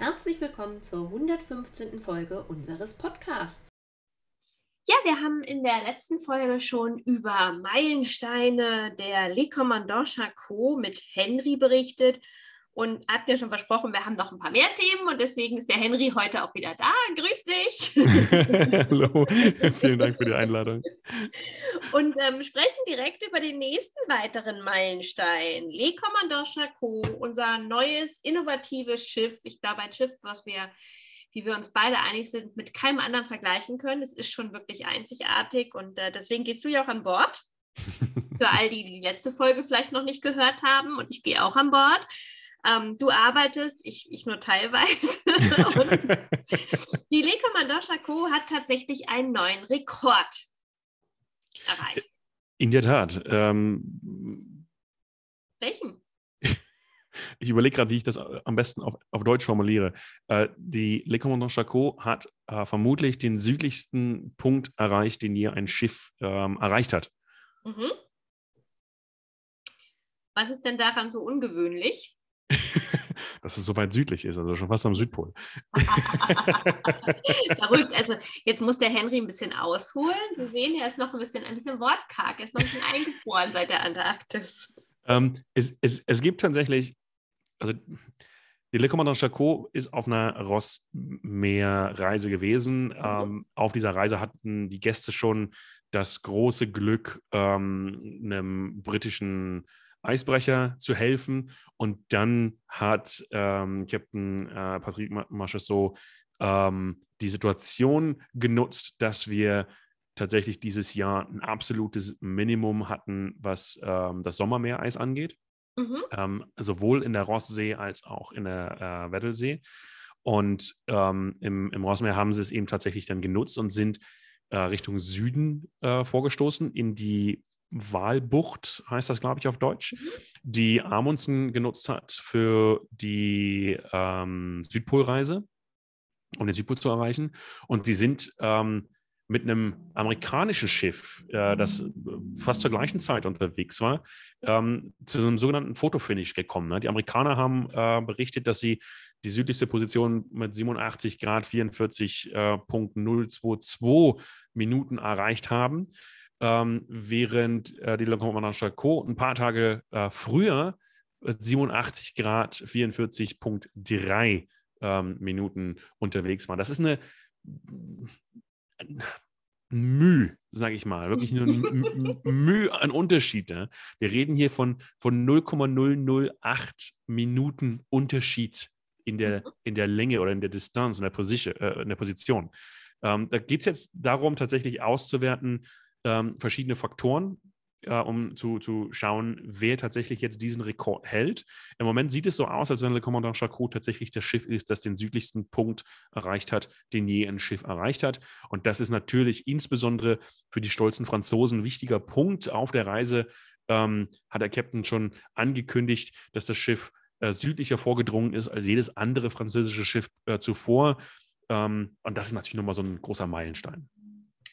Herzlich willkommen zur 115. Folge unseres Podcasts. Ja, wir haben in der letzten Folge schon über Meilensteine der Le Commandant Charcot mit Henry berichtet und hat ja schon versprochen, wir haben noch ein paar mehr Themen und deswegen ist der Henry heute auch wieder da. Grüß dich. Hallo, vielen Dank für die Einladung. Und ähm, sprechen direkt über den nächsten weiteren Meilenstein. Le Commandant Charcot, unser neues, innovatives Schiff. Ich glaube, ein Schiff, was wir, wie wir uns beide einig sind, mit keinem anderen vergleichen können. Es ist schon wirklich einzigartig und äh, deswegen gehst du ja auch an Bord. Für all die, die die letzte Folge vielleicht noch nicht gehört haben und ich gehe auch an Bord. Ähm, du arbeitest, ich, ich nur teilweise. die Le Commandant Charcot hat tatsächlich einen neuen Rekord erreicht. In der Tat. Ähm, Welchen? Ich überlege gerade, wie ich das am besten auf, auf Deutsch formuliere. Äh, die Le Commandant Charcot hat äh, vermutlich den südlichsten Punkt erreicht, den je ein Schiff ähm, erreicht hat. Mhm. Was ist denn daran so ungewöhnlich? dass es so weit südlich ist, also schon fast am Südpol. Verrückt. Also jetzt muss der Henry ein bisschen ausholen. Sie sehen, er ist noch ein bisschen, ein bisschen wortkarg. Er ist noch ein bisschen eingefroren seit der Antarktis. Ähm, es, es, es gibt tatsächlich, also die Le Commandant Charcot ist auf einer Rossmeerreise gewesen. Mhm. Ähm, auf dieser Reise hatten die Gäste schon das große Glück, ähm, einem britischen Eisbrecher zu helfen. Und dann hat ähm, Captain äh, Patrick Marchessault ähm, die Situation genutzt, dass wir tatsächlich dieses Jahr ein absolutes Minimum hatten, was ähm, das Sommermeereis angeht. Mhm. Ähm, sowohl in der Rosssee als auch in der äh, Weddelsee. Und ähm, im, im Rossmeer haben sie es eben tatsächlich dann genutzt und sind äh, Richtung Süden äh, vorgestoßen in die Walbucht, heißt das, glaube ich, auf Deutsch, mhm. die Amundsen genutzt hat für die ähm, Südpolreise, um den Südpol zu erreichen. Und sie sind ähm, mit einem amerikanischen Schiff, äh, das fast zur gleichen Zeit unterwegs war, ähm, zu so einem sogenannten Fotofinish gekommen. Ne? Die Amerikaner haben äh, berichtet, dass sie die südlichste Position mit 87 Grad 44.022 äh, Minuten erreicht haben ähm, während äh, die Commandant Charcot ein paar Tage äh, früher 87 äh, Grad 44.3 ähm, Minuten unterwegs war. Das ist eine Mühe, sage ich mal, wirklich eine Mühe an Unterschied. Ne? Wir reden hier von, von 0,008 Minuten Unterschied in der, mhm. in der Länge oder in der Distanz, in der, Position. Äh, in der Position. Ähm, da geht es jetzt darum, tatsächlich auszuwerten, ähm, verschiedene Faktoren, äh, um zu, zu schauen, wer tatsächlich jetzt diesen Rekord hält. Im Moment sieht es so aus, als wenn Le Commandant Charcot tatsächlich das Schiff ist, das den südlichsten Punkt erreicht hat, den je ein Schiff erreicht hat. Und das ist natürlich insbesondere für die stolzen Franzosen ein wichtiger Punkt auf der Reise. Ähm, hat der Captain schon angekündigt, dass das Schiff äh, südlicher vorgedrungen ist als jedes andere französische Schiff äh, zuvor. Ähm, und das ist natürlich nochmal so ein großer Meilenstein.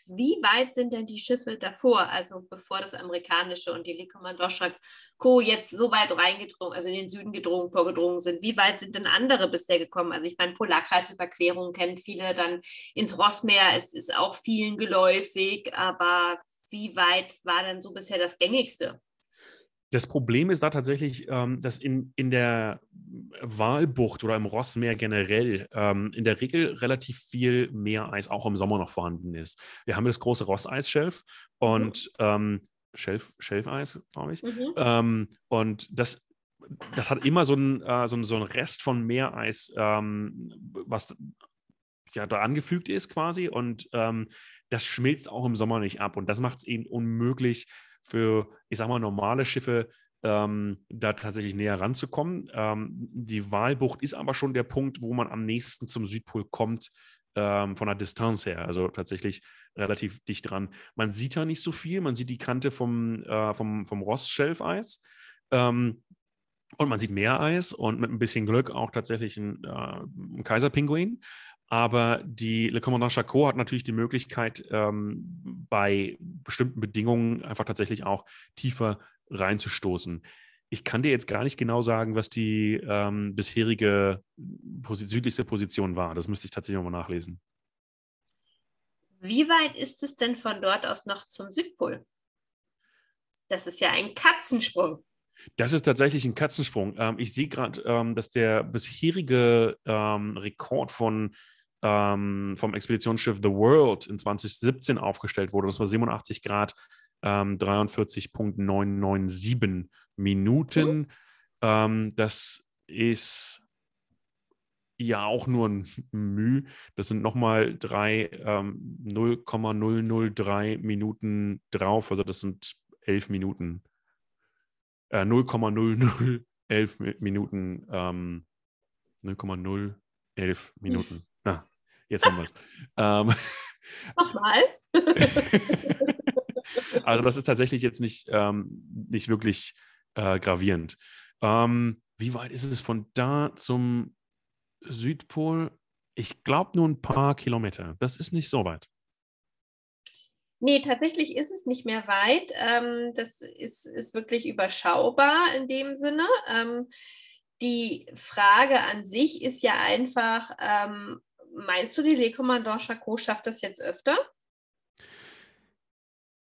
Wie weit sind denn die Schiffe davor, also bevor das amerikanische und die Commandant Co. jetzt so weit reingedrungen, also in den Süden gedrungen, vorgedrungen sind? Wie weit sind denn andere bisher gekommen? Also ich meine, Polarkreisüberquerung kennen viele, dann ins Rossmeer es ist auch vielen geläufig, aber wie weit war denn so bisher das gängigste? Das Problem ist da tatsächlich, ähm, dass in, in der Walbucht oder im Rossmeer generell ähm, in der Regel relativ viel Meereis auch im Sommer noch vorhanden ist. Wir haben das große Rosseisschelf und mhm. ähm, Schelf, Schelfeis, glaube ich. Mhm. Ähm, und das, das hat immer so einen äh, so so ein Rest von Meereis, ähm, was ja da angefügt ist quasi. Und ähm, das schmilzt auch im Sommer nicht ab. Und das macht es eben unmöglich, für, ich sag mal, normale Schiffe ähm, da tatsächlich näher ranzukommen. Ähm, die Walbucht ist aber schon der Punkt, wo man am nächsten zum Südpol kommt, ähm, von der Distanz her, also tatsächlich relativ dicht dran. Man sieht da nicht so viel, man sieht die Kante vom, äh, vom, vom Ross-Schelfeis. Ähm, und man sieht Meereis und mit ein bisschen Glück auch tatsächlich ein, äh, Kaiserpinguin. Aber die Le Commandant Charcot hat natürlich die Möglichkeit, ähm, bei bestimmten Bedingungen einfach tatsächlich auch tiefer reinzustoßen. Ich kann dir jetzt gar nicht genau sagen, was die ähm, bisherige posi südlichste Position war. Das müsste ich tatsächlich nochmal nachlesen. Wie weit ist es denn von dort aus noch zum Südpol? Das ist ja ein Katzensprung. Das ist tatsächlich ein Katzensprung. Ähm, ich sehe gerade, ähm, dass der bisherige ähm, Rekord von, ähm, vom Expeditionsschiff The World in 2017 aufgestellt wurde. Das war 87 Grad 43.997 ähm, Minuten. Mhm. das ist ja auch nur ein Mühe. Das sind nochmal drei, ähm, 0,003 Minuten drauf. Also das sind elf Minuten äh, 0,0011 Minuten, ähm, 0,011 Minuten. Jetzt haben wir es. ähm, Nochmal. also das ist tatsächlich jetzt nicht, ähm, nicht wirklich äh, gravierend. Ähm, wie weit ist es von da zum Südpol? Ich glaube nur ein paar Kilometer. Das ist nicht so weit. Nee, tatsächlich ist es nicht mehr weit. Ähm, das ist, ist wirklich überschaubar in dem Sinne. Ähm, die Frage an sich ist ja einfach, ähm, meinst du, die Le Commandant Charcot schafft das jetzt öfter?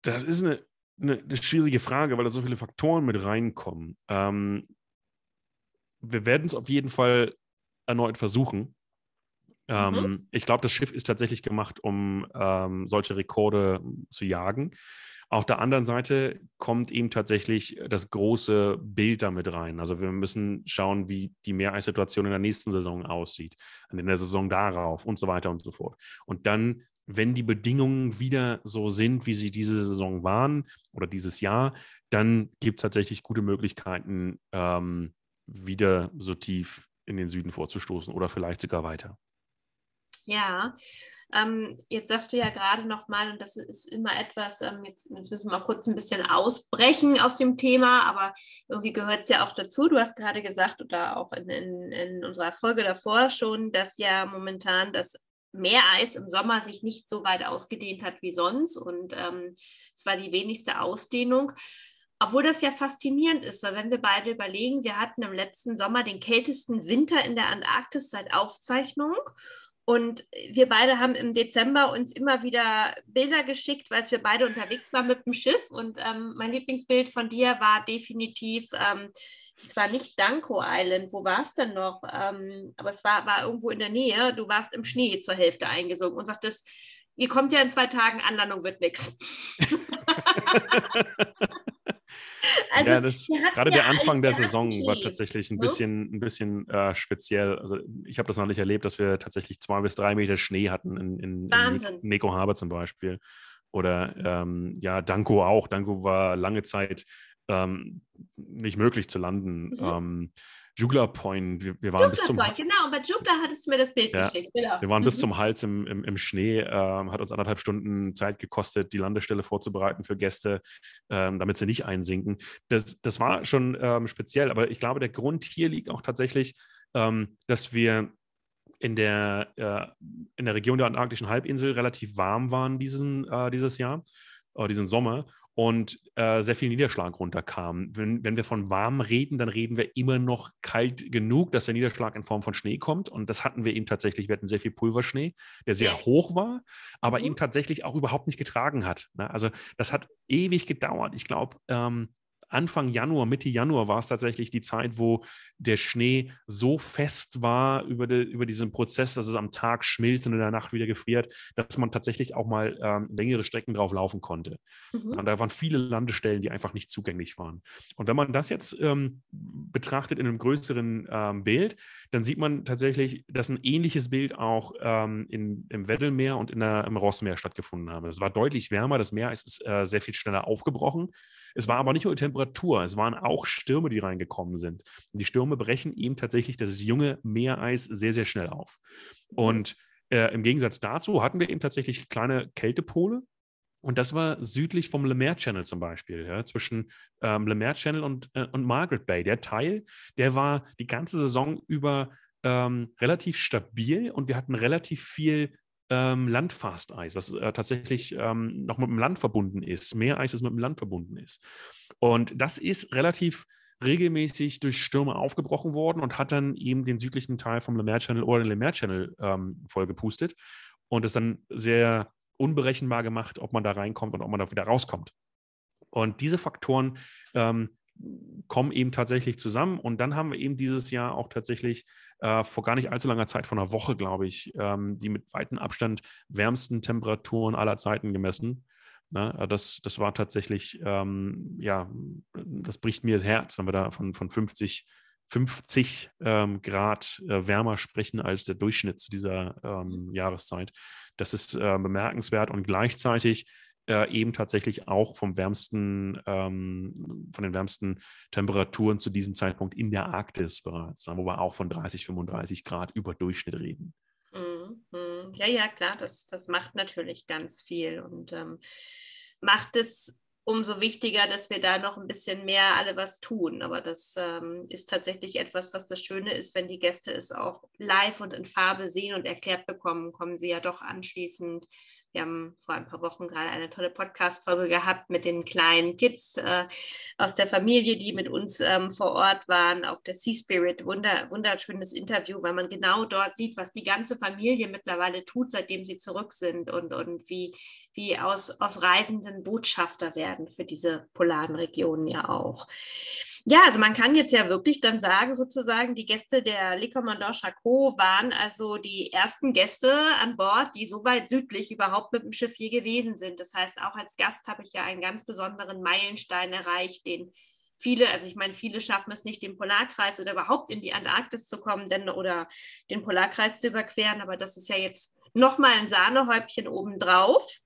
Das ist eine, eine, eine, schwierige Frage, weil da so viele Faktoren mit reinkommen. Ähm, wir werden es auf jeden Fall erneut versuchen. Mhm. Ähm, ich glaube, das Schiff ist tatsächlich gemacht, um ähm, solche Rekorde zu jagen. Auf der anderen Seite kommt eben tatsächlich das große Bild damit rein. Also wir müssen schauen, wie die Meereissituation in der nächsten Saison aussieht, in der Saison darauf und so weiter und so fort. Und dann, wenn die Bedingungen wieder so sind, wie sie diese Saison waren oder dieses Jahr, dann gibt es tatsächlich gute Möglichkeiten, ähm, wieder so tief in den Süden vorzustoßen oder vielleicht sogar weiter. Ja, ähm, jetzt sagst du ja gerade nochmal, und das ist immer etwas, ähm, jetzt, jetzt, müssen wir mal kurz ein bisschen ausbrechen aus dem Thema, aber irgendwie gehört es ja auch dazu. Du hast gerade gesagt, oder auch in, in, in unserer Folge davor schon, dass ja momentan das Meereis im Sommer sich nicht so weit ausgedehnt hat wie sonst und ähm, es war die wenigste Ausdehnung. Obwohl das ja faszinierend ist, weil wenn wir beide überlegen, wir hatten im letzten Sommer den kältesten Winter in der Antarktis seit Aufzeichnung und wir beide haben im Dezember uns immer wieder Bilder geschickt, weil wir beide unterwegs waren mit dem Schiff. Und ähm, mein Lieblingsbild von dir war definitiv, ähm, es war nicht Danko Island, wo war es denn noch? Ähm, aber es war, war irgendwo in der Nähe. Du warst im Schnee zur Hälfte eingesunken und sagtest, ihr kommt ja in zwei Tagen, Anlandung wird nichts. Also, ja, das, gerade der Anfang der Saison war tatsächlich ein ne? bisschen, ein bisschen äh, speziell. Also ich habe das noch nicht erlebt, dass wir tatsächlich zwei bis drei Meter Schnee hatten in, in, in Neko Harbor zum Beispiel. Oder ähm, ja, Danko auch. Danko war lange Zeit ähm, nicht möglich zu landen. Mhm. Ähm, Jugla Point. Wir, wir waren Jugla bis zum Point, genau. Bei Jugla hattest du mir das Bild ja, geschickt. Genau. Wir waren mhm. bis zum Hals im, im, im Schnee. Ähm, hat uns anderthalb Stunden Zeit gekostet, die Landestelle vorzubereiten für Gäste, ähm, damit sie nicht einsinken. Das, das war schon ähm, speziell. Aber ich glaube, der Grund hier liegt auch tatsächlich, ähm, dass wir in der, äh, in der Region der antarktischen Halbinsel relativ warm waren diesen, äh, dieses Jahr, äh, diesen Sommer und äh, sehr viel Niederschlag runterkam. Wenn, wenn wir von warm reden, dann reden wir immer noch kalt genug, dass der Niederschlag in Form von Schnee kommt. Und das hatten wir eben tatsächlich. Wir hatten sehr viel Pulverschnee, der sehr hoch war, aber mhm. eben tatsächlich auch überhaupt nicht getragen hat. Ne? Also das hat ewig gedauert. Ich glaube, ähm, Anfang Januar, Mitte Januar war es tatsächlich die Zeit, wo der Schnee so fest war über, de, über diesen Prozess, dass es am Tag schmilzt und in der Nacht wieder gefriert, dass man tatsächlich auch mal ähm, längere Strecken drauf laufen konnte. Mhm. Und da waren viele Landestellen, die einfach nicht zugänglich waren. Und wenn man das jetzt ähm, betrachtet in einem größeren ähm, Bild, dann sieht man tatsächlich, dass ein ähnliches Bild auch ähm, in, im Weddellmeer und in der, im Rossmeer stattgefunden hat. Es war deutlich wärmer, das Meer ist äh, sehr viel schneller aufgebrochen. Es war aber nicht nur die Temperatur, es waren auch Stürme, die reingekommen sind. Und die Stürme brechen eben tatsächlich das junge Meereis sehr, sehr schnell auf. Und äh, im Gegensatz dazu hatten wir eben tatsächlich kleine Kältepole. Und das war südlich vom Lemaire Channel zum Beispiel, ja, zwischen ähm, Lemaire Channel und, äh, und Margaret Bay. Der Teil, der war die ganze Saison über ähm, relativ stabil und wir hatten relativ viel ähm, Landfasteis, was äh, tatsächlich ähm, noch mit dem Land verbunden ist. Mehr Eis, das mit dem Land verbunden ist. Und das ist relativ regelmäßig durch Stürme aufgebrochen worden und hat dann eben den südlichen Teil vom Lemaire Channel oder den Lemaire Channel ähm, vollgepustet und es dann sehr unberechenbar gemacht, ob man da reinkommt und ob man da wieder rauskommt. Und diese Faktoren ähm, kommen eben tatsächlich zusammen. Und dann haben wir eben dieses Jahr auch tatsächlich äh, vor gar nicht allzu langer Zeit, vor einer Woche, glaube ich, ähm, die mit weitem Abstand wärmsten Temperaturen aller Zeiten gemessen. Na, ne? das, das war tatsächlich, ähm, ja, das bricht mir das Herz, wenn wir da von, von 50, 50 ähm, Grad äh, wärmer sprechen als der Durchschnitt dieser ähm, Jahreszeit. Das ist äh, bemerkenswert und gleichzeitig äh, eben tatsächlich auch vom wärmsten, ähm, von den wärmsten Temperaturen zu diesem Zeitpunkt in der Arktis bereits, wo wir auch von 30, 35 Grad über Durchschnitt reden. Mhm, mhm. Ja, ja, klar, das, das macht natürlich ganz viel und ähm, macht es umso wichtiger, dass wir da noch ein bisschen mehr alle was tun. Aber das ähm, ist tatsächlich etwas, was das Schöne ist, wenn die Gäste es auch live und in Farbe sehen und erklärt bekommen, kommen sie ja doch anschließend wir haben vor ein paar Wochen gerade eine tolle Podcast-Folge gehabt mit den kleinen Kids äh, aus der Familie, die mit uns ähm, vor Ort waren auf der Sea Spirit. Wunder, wunderschönes Interview, weil man genau dort sieht, was die ganze Familie mittlerweile tut, seitdem sie zurück sind und, und wie, wie aus, aus Reisenden Botschafter werden für diese polaren Regionen ja auch. Ja, also man kann jetzt ja wirklich dann sagen, sozusagen, die Gäste der Le Commandant Charcot waren also die ersten Gäste an Bord, die so weit südlich überhaupt mit dem Schiff je gewesen sind. Das heißt, auch als Gast habe ich ja einen ganz besonderen Meilenstein erreicht, den viele, also ich meine, viele schaffen es nicht, den Polarkreis oder überhaupt in die Antarktis zu kommen, denn oder den Polarkreis zu überqueren, aber das ist ja jetzt nochmal ein Sahnehäubchen obendrauf.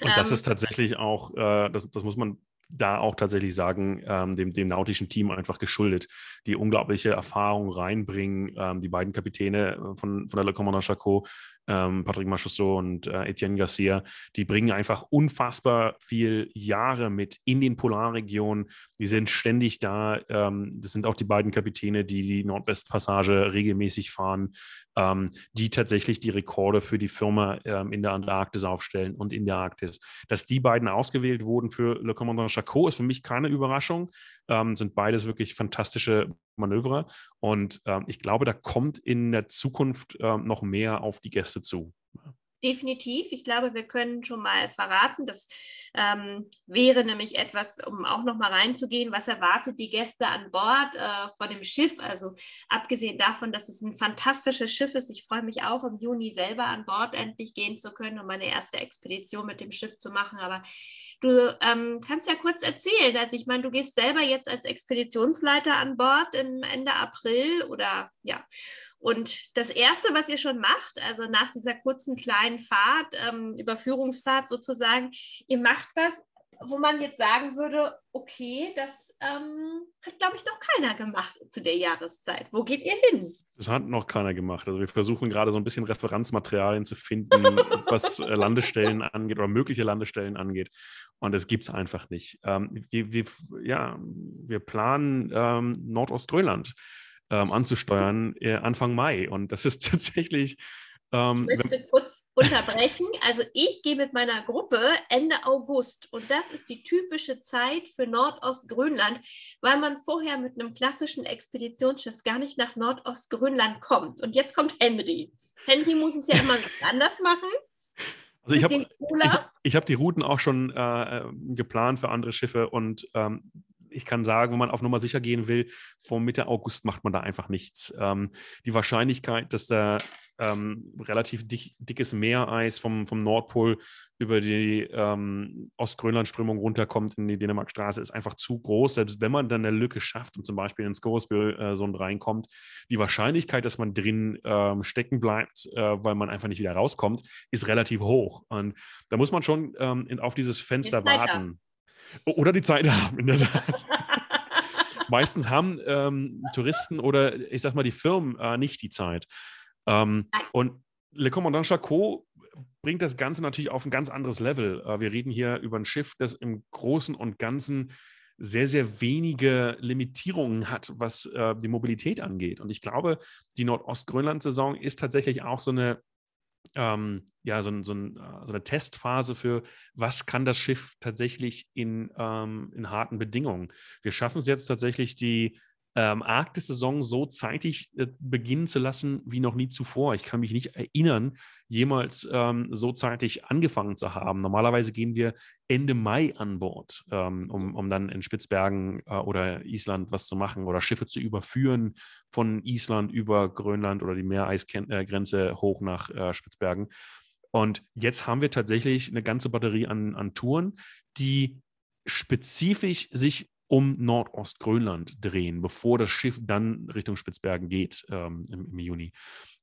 Und das ähm, ist tatsächlich auch, äh, das, das muss man da auch tatsächlich sagen, ähm, dem, dem nautischen Team einfach geschuldet, die unglaubliche Erfahrung reinbringen. Ähm, die beiden Kapitäne äh, von, von der Le Commandant Charcot, ähm, Patrick Machusso und äh, Etienne Garcia, die bringen einfach unfassbar viel Jahre mit in den Polarregionen. Die sind ständig da. Ähm, das sind auch die beiden Kapitäne, die die Nordwestpassage regelmäßig fahren, ähm, die tatsächlich die Rekorde für die Firma ähm, in der Antarktis aufstellen und in der Arktis. Dass die beiden ausgewählt wurden für Le Commandant Charcot, ist für mich keine Überraschung. Ähm, sind beides wirklich fantastische Manöver. Und ähm, ich glaube, da kommt in der Zukunft ähm, noch mehr auf die Gäste zu. Definitiv. Ich glaube, wir können schon mal verraten, das ähm, wäre nämlich etwas, um auch noch mal reinzugehen, was erwartet die Gäste an Bord äh, von dem Schiff. Also abgesehen davon, dass es ein fantastisches Schiff ist, ich freue mich auch im Juni selber an Bord endlich gehen zu können, um meine erste Expedition mit dem Schiff zu machen. Aber du ähm, kannst ja kurz erzählen. Also ich meine, du gehst selber jetzt als Expeditionsleiter an Bord im Ende April oder ja. Und das Erste, was ihr schon macht, also nach dieser kurzen kleinen Fahrt, ähm, Überführungsfahrt sozusagen, ihr macht was, wo man jetzt sagen würde, okay, das ähm, hat, glaube ich, noch keiner gemacht zu der Jahreszeit. Wo geht ihr hin? Das hat noch keiner gemacht. Also wir versuchen gerade so ein bisschen Referenzmaterialien zu finden, was äh, Landestellen angeht oder mögliche Landestellen angeht. Und das gibt es einfach nicht. Ähm, wir, wir, ja, wir planen ähm, Nordostgrönland ähm, anzusteuern äh, Anfang Mai. Und das ist tatsächlich. Ähm, ich möchte kurz unterbrechen. Also ich gehe mit meiner Gruppe Ende August und das ist die typische Zeit für Nordostgrönland, weil man vorher mit einem klassischen Expeditionsschiff gar nicht nach Nordostgrönland kommt. Und jetzt kommt Henry. Henry muss es ja immer anders machen. Also ich habe ich, ich hab die Routen auch schon äh, äh, geplant für andere Schiffe und ähm, ich kann sagen, wenn man auf Nummer sicher gehen will, vor Mitte August macht man da einfach nichts. Ähm, die Wahrscheinlichkeit, dass da ähm, relativ dick, dickes Meereis vom, vom Nordpol über die ähm, Ostgrönlandströmung runterkommt in die Dänemarkstraße, ist einfach zu groß. Selbst wenn man dann eine Lücke schafft und zum Beispiel ins Scoresby-Sund äh, reinkommt, die Wahrscheinlichkeit, dass man drin ähm, stecken bleibt, äh, weil man einfach nicht wieder rauskommt, ist relativ hoch. Und da muss man schon ähm, in, auf dieses Fenster warten. Oder die Zeit haben, in der Tat. Meistens haben ähm, Touristen oder ich sag mal die Firmen äh, nicht die Zeit. Ähm, und Le Commandant Charcot bringt das Ganze natürlich auf ein ganz anderes Level. Äh, wir reden hier über ein Schiff, das im Großen und Ganzen sehr, sehr wenige Limitierungen hat, was äh, die Mobilität angeht. Und ich glaube, die Nordostgrönland-Saison ist tatsächlich auch so eine, ähm, ja, so, so, äh, so, eine Testphase für, was kann das Schiff tatsächlich in, ähm, in harten Bedingungen. Wir schaffen es jetzt tatsächlich, die ähm, Arktis-Saison so zeitig äh, beginnen zu lassen wie noch nie zuvor. Ich kann mich nicht erinnern, jemals ähm, so zeitig angefangen zu haben. Normalerweise gehen wir Ende Mai an Bord, ähm, um, um dann in Spitzbergen äh, oder Island was zu machen oder Schiffe zu überführen von Island über Grönland oder die Meereisgrenze hoch nach äh, Spitzbergen. Und jetzt haben wir tatsächlich eine ganze Batterie an, an Touren, die spezifisch sich um Nordostgrönland drehen, bevor das Schiff dann Richtung Spitzbergen geht ähm, im, im, Juni.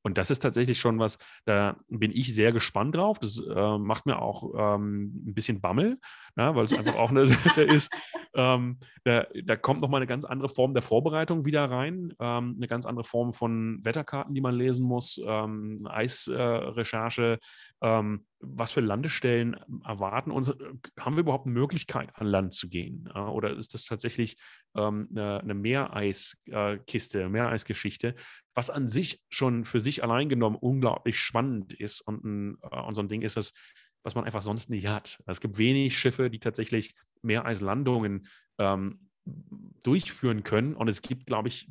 Und das ist tatsächlich schon was, da bin ich sehr gespannt drauf. Das äh, macht mir auch ähm, ein bisschen Bammel, ja, weil es einfach auch eine Sache ist, ähm, da, da, kommt nochmal eine ganz andere Form der Vorbereitung wieder rein, ähm, eine ganz andere Form von Wetterkarten, die man lesen muss, ähm, Eisrecherche, äh, was für Landestellen erwarten uns? Haben wir überhaupt eine Möglichkeit, an Land zu gehen? Oder ist das tatsächlich ähm, eine, eine Meereiskiste, Meereisgeschichte, was an sich schon für sich allein genommen unglaublich spannend ist und, ein, äh, und so ein Ding ist, das, was man einfach sonst nicht hat. Es gibt wenig Schiffe, die tatsächlich Meereislandungen ähm, durchführen können und es gibt, glaube ich,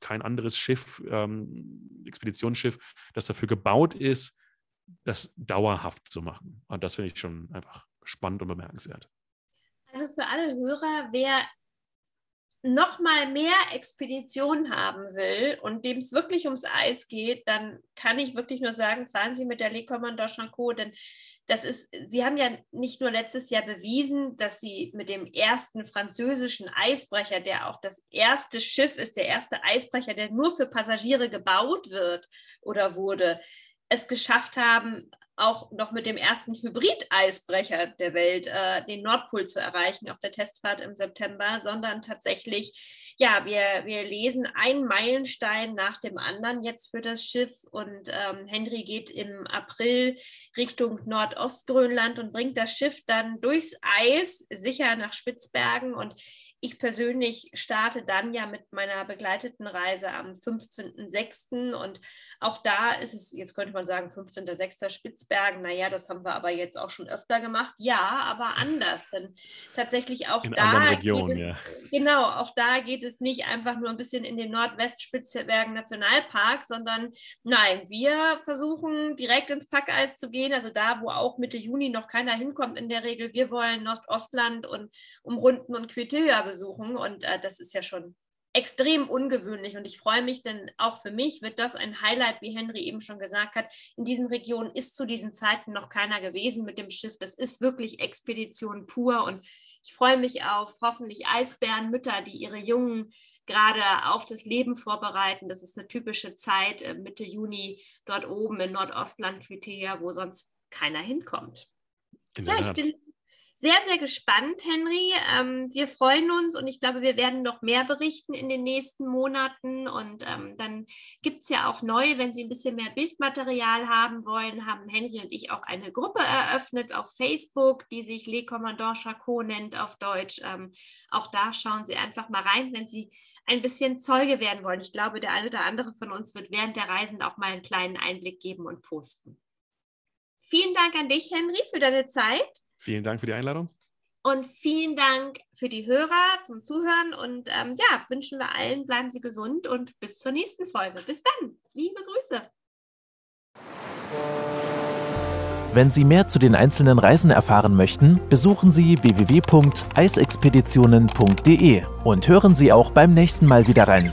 kein anderes Schiff, ähm, Expeditionsschiff, das dafür gebaut ist, das dauerhaft zu machen. Und das finde ich schon einfach spannend und bemerkenswert. Also für alle Hörer, wer noch mal mehr Expeditionen haben will und dem es wirklich ums Eis geht, dann kann ich wirklich nur sagen, fahren Sie mit der Le Commandant Chanco, denn das ist, Sie haben ja nicht nur letztes Jahr bewiesen, dass Sie mit dem ersten französischen Eisbrecher, der auch das erste Schiff ist, der erste Eisbrecher, der nur für Passagiere gebaut wird oder wurde, es geschafft haben, auch noch mit dem ersten Hybrid-Eisbrecher der Welt äh, den Nordpol zu erreichen auf der Testfahrt im September, sondern tatsächlich, ja, wir, wir lesen einen Meilenstein nach dem anderen jetzt für das Schiff und ähm, Henry geht im April Richtung Nordostgrönland und bringt das Schiff dann durchs Eis sicher nach Spitzbergen und ich persönlich starte dann ja mit meiner begleiteten Reise am 15.06. und auch da ist es, jetzt könnte man sagen, 15.06. Spitzbergen, naja, das haben wir aber jetzt auch schon öfter gemacht. Ja, aber anders, denn tatsächlich auch in da Regionen, geht es, ja. genau, auch da geht es nicht einfach nur ein bisschen in den Nordwestspitzbergen Nationalpark, sondern nein, wir versuchen direkt ins Packeis zu gehen, also da, wo auch Mitte Juni noch keiner hinkommt in der Regel. Wir wollen Nordostland und umrunden und Quetea besuchen. Und äh, das ist ja schon extrem ungewöhnlich. Und ich freue mich, denn auch für mich wird das ein Highlight, wie Henry eben schon gesagt hat. In diesen Regionen ist zu diesen Zeiten noch keiner gewesen mit dem Schiff. Das ist wirklich Expedition pur. Und ich freue mich auf hoffentlich Eisbärenmütter, die ihre Jungen gerade auf das Leben vorbereiten. Das ist eine typische Zeit äh, Mitte Juni dort oben in Nordostland, Quitea, wo sonst keiner hinkommt. Ja, ich bin sehr, sehr gespannt, Henry. Ähm, wir freuen uns und ich glaube, wir werden noch mehr berichten in den nächsten Monaten. Und ähm, dann gibt es ja auch neu, wenn Sie ein bisschen mehr Bildmaterial haben wollen, haben Henry und ich auch eine Gruppe eröffnet auf Facebook, die sich Le Commandant Charcot nennt auf Deutsch. Ähm, auch da schauen Sie einfach mal rein, wenn Sie ein bisschen Zeuge werden wollen. Ich glaube, der eine oder andere von uns wird während der Reisen auch mal einen kleinen Einblick geben und posten. Vielen Dank an dich, Henry, für deine Zeit. Vielen Dank für die Einladung. Und vielen Dank für die Hörer zum Zuhören. Und ähm, ja, wünschen wir allen, bleiben Sie gesund und bis zur nächsten Folge. Bis dann. Liebe Grüße. Wenn Sie mehr zu den einzelnen Reisen erfahren möchten, besuchen Sie www.eisexpeditionen.de und hören Sie auch beim nächsten Mal wieder rein.